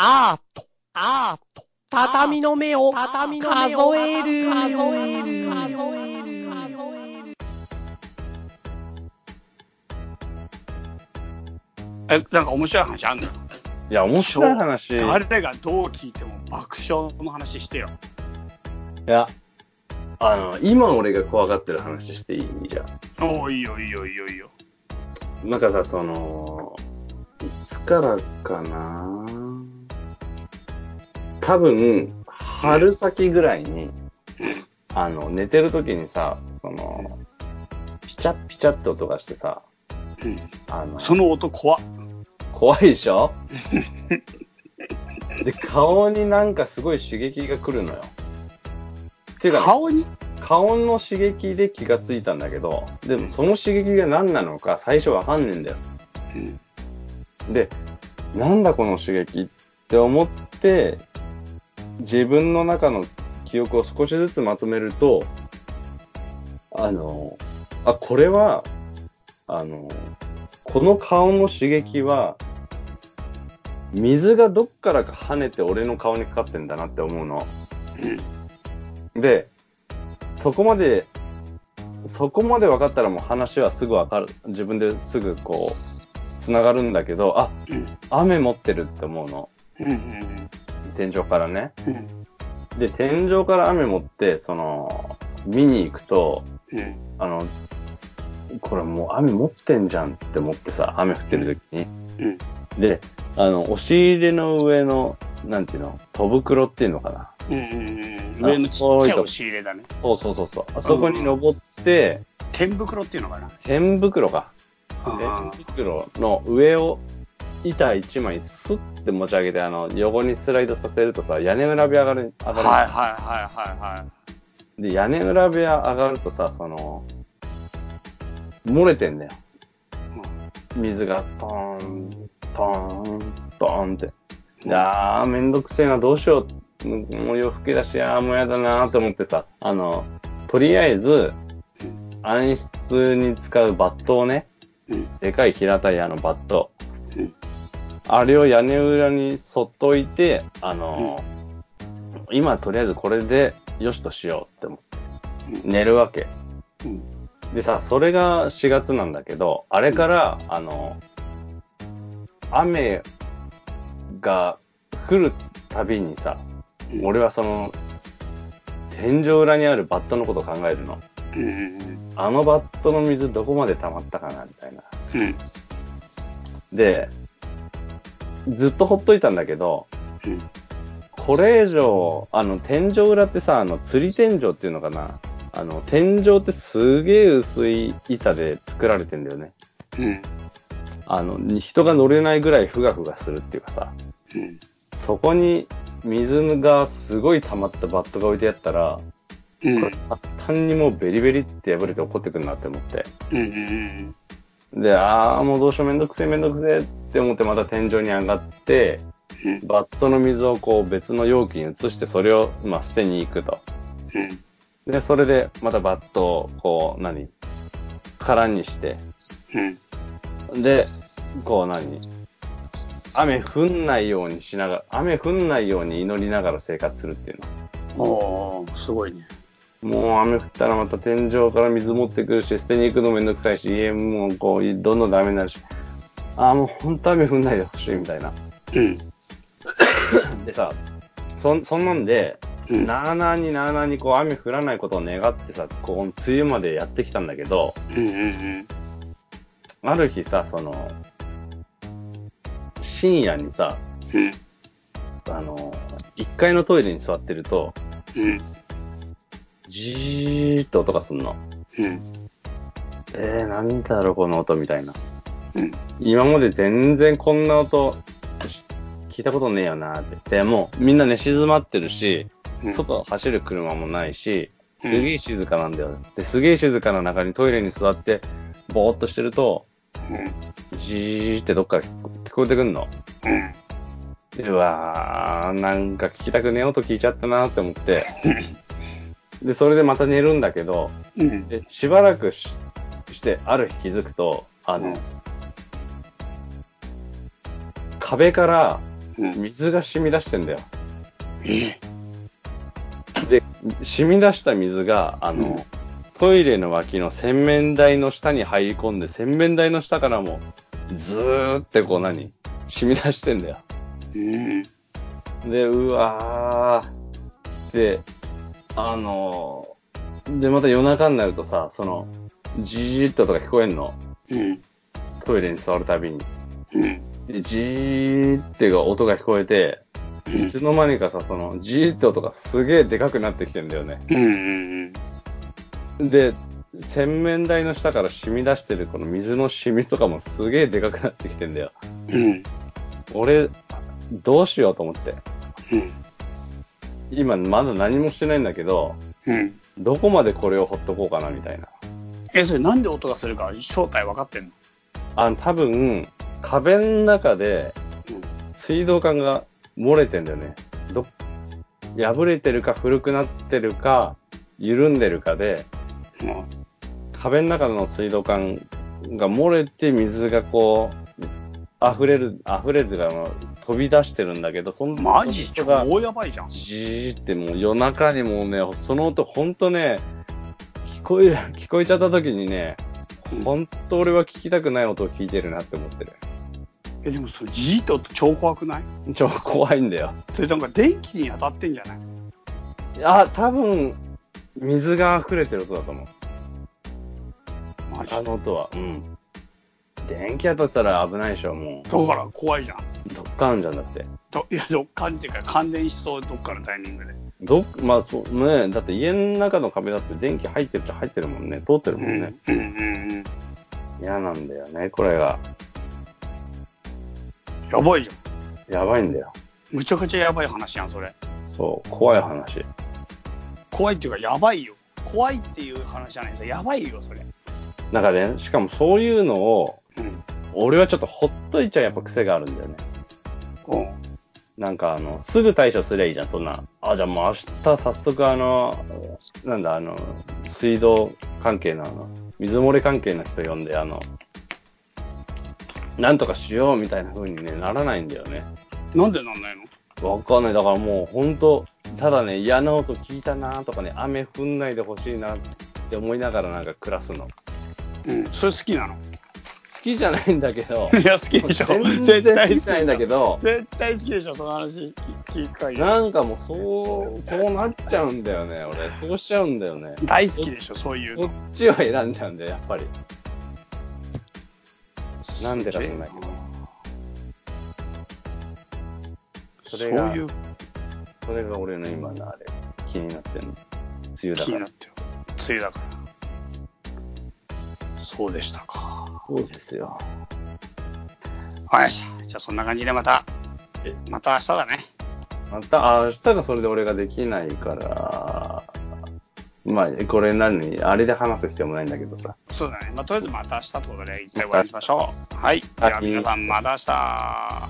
アート、アート、畳の目を、畳の目を数える、数える、数える、数える。え、なんか面白い話あんの？いや、面白い話。い誰がどう聞いても爆笑の話してよ。や、あの、今俺が怖がってる話していい？じゃおおいいよいいよいいよいいよ。ん。なんかさ、その、いつからかな？多分、春先ぐらいに、あの、寝てる時にさ、その、ピチャッピチャって音がしてさ、うん。あの、その音怖っ。怖いでしょ？で、顔になんかすごい刺激が来るのよ。っていうかね、顔に？顔の刺激で気がついたんだけど、でもその刺激が何なのか最初わかんねえんだよ。うん。で、なんだこの刺激って思って、自分の中の記憶を少しずつまとめると、あの、あ、これは、あの、この顔の刺激は、水がどっからか跳ねて俺の顔にかかってんだなって思うの。で、そこまで、そこまで分かったらもう話はすぐ分かる。自分ですぐこう、繋がるんだけど、あ、雨持ってるって思うの。うん。うん。天井からね。うん。で、天井から雨持って、その、見に行くと、うん。あの、これもう雨持ってんじゃんって思ってさ、雨降ってる時に。うん。で、あの、押し入れの上の、なんていうの、戸袋っていうのかな。うん。うん。上のちっちゃい押し入れだね。そうそうそうそう。あそこに登って、天袋っていうのかな。天袋か。あ天袋の上を板一枚スッて持ち上げて、あの、横にスライドさせるとさ、屋根裏部屋上がる、上がる。はいはいはいはいはで、屋根裏部屋上がるとさ、その、漏れてんだよ。水がトーン、トーン、トーンって。いやー、めんどくせえな、どうしよう。もう夜更けだし、あーもうやだなーって思ってさ、あの、とりあえず、暗室に使うバットをね。でかい平たいあのバット。うんあれを屋根裏にそっと置いて、あの、今とりあえずこれでよしとしようって思って、寝るわけ。うん。でさ、それが4月なんだけど、あれから、あの、雨が降るたびにさ、うん俺はその、天井裏にあるバットのことを考えるの。うん。あのバットの水どこまで溜まったかなみたいな。うん。で、ずっとほっといたんだけど、うん。これ以上、あの、天井裏ってさ、あの、釣り天井っていうのかな？あの、天井ってすげえ薄い板で作られてんだよね。うん。あの、人が乗れないぐらいふがふがするっていうかさ、うん。そこに水がすごい溜まったバットが置いてあったら、うん。これ簡単にもうベリベリって破れて落ってくるなって思って。うん。うん。で、あーもうどうしようめんどくせえめんどくせえって思ってまた天井に上がって、うん。バットの水をこう別の容器に移してそれをまあ捨てに行くと。うん。で、それでまたバットをこう何？空にして、うん。で、こう何？雨降んないようにしながら、雨降んないように祈りながら生活するっていうおー、すごいね。の。もう雨降ったらまた天井から水持ってくるし、捨てに行くのめんどくさいし、家もこう、どんどんダメになるし、ああ、もう本当雨降んないでほしいみたいな。うん。でさ、そ、そんなんで、うん。なあなあになあなあにこう雨降らないことを願ってさ、こう、梅雨までやってきたんだけど、うん。うん。ある日さ、その、深夜にさ、うん。あの、1階のトイレに座ってると、うん。じーっと音がすんの。うん。えー、なんだろう、この音みたいな。うん。今まで全然こんな音、し聞いたことねえよなって。で、もうみんな寝静まってるし、うん。外走る車もないし、すうんげえ静かなんだよ。で、すげえ静かな中にトイレに座って、ぼーっとしてると、うん。じーってどっから聞こ聞こえてくんの。うん。うわー、なんか聞きたくねえ音聞いちゃったなって思って、で、それでまた寝るんだけど、うん。で、しばらくしして、ある日気づくと、あの、うん壁からうん。水が染み出してんだよ。え？で、染み出した水が、あの、うんトイレの脇の洗面台の下に入り込んで、洗面台の下からも、ずーってこう何染み出してんだよ。うん。で、うわー。で、あので、また夜中になるとさ、その、じーっととか聞こえんの？うん。トイレに座るたびに。うん。で、じーってが音が聞こえて、いつの間にかさ、その、じーって音がすげえでかくなってきてんだよね。うん。うん。で、洗面台の下から染み出してるこの水の染みとかもすげえでかくなってきてんだよ。うん。俺、どうしようと思って。うん。今まだ何もしてないんだけど、うん。どこまでこれをほっとこうかなみたいな。え、それなんで音がするか正体分かってんの？あの、多分、壁の中で水道管が漏れてんだよね。ど、破れてるか古くなってるか、緩んでるかで、うん。うん。壁の中の水道管が漏れて水がこう、溢れる、溢れるというかあの、飛び出してるんだけど、そんマジ？超やばいじゃん。じーってもう夜中にもうね、その音ほんとね、聞こえる、聞こえちゃった時にね、ほんと俺は聞きたくない音を聞いてるなって思ってる。え、でもそれじーっと音超怖くない？超怖いんだよ。それなんか電気に当たってんじゃない？あ、多分、水が溢れてる音だと思う。マジ？あの音は。うん。電気当たってたら危ないでしょ、もだから怖いじゃん。う。どっかあるんじゃんだって。どいや、どっかっていうか感電しそう、どっかのタイミングで。どっ、まあそう、ねだって家の中の壁だって電気入ってるっちゃ入ってるもんね。通ってるもんね。うんうんうん嫌なんだよね、これが。うん。やばいじゃん。やばいんだよ。むちゃくちゃやばい話やん、それ。そう、怖い話。怖いっていうか、やばいよ。怖いっていう話じゃないですやばいよ、それ。なんかね、しかもそういうのを、うん。俺はちょっとほっといちゃうやっぱ癖があるんだよね。うん。なんかあの、すぐ対処すりゃいいじゃん、そんな。あ、じゃあもう明日早速あの、なんだ、あの、水道関係のあの、水漏れ関係の人呼んで、あの、なんとかしようみたいな風にね、ならないんだよね。なんでなんないの？わかんない。だからもうほんと、ただね、嫌な音聞いたなとかね、雨降んないでほしいなって思いながらなんか暮らすの。好うん。それ好きなの？きじゃないんだけど、いや、好きでしょ。全絶然対好きじゃないんだけど、絶対好きでしょ、その話聞く限り。なんかもうそう、そうなっちゃうんだよね、俺。そうしちゃうんだよね。大好きでしょ、そういうこの。っちを選んじゃうんだよ、やっぱり。なんでか知んないけど。それがそういうそれが俺の今のあれ、気になってんの。梅雨だから気になっ。てる。梅雨だから。そうでしたか。そうですよ。はい。じゃあそんな感じでまた、また明日だね。また、あ明日がそれで俺ができないから、まあ、これ何？あれで話す必要もないんだけどさ。そうだね。まあ、とりあえずまた明日ということで、一回終わりにしましょう。はい。では皆さん、また明日。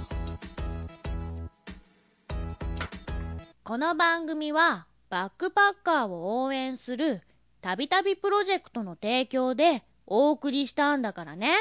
この番組はバックパッカーを応援するたびたびプロジェクトの提供でお送りしたんだからね。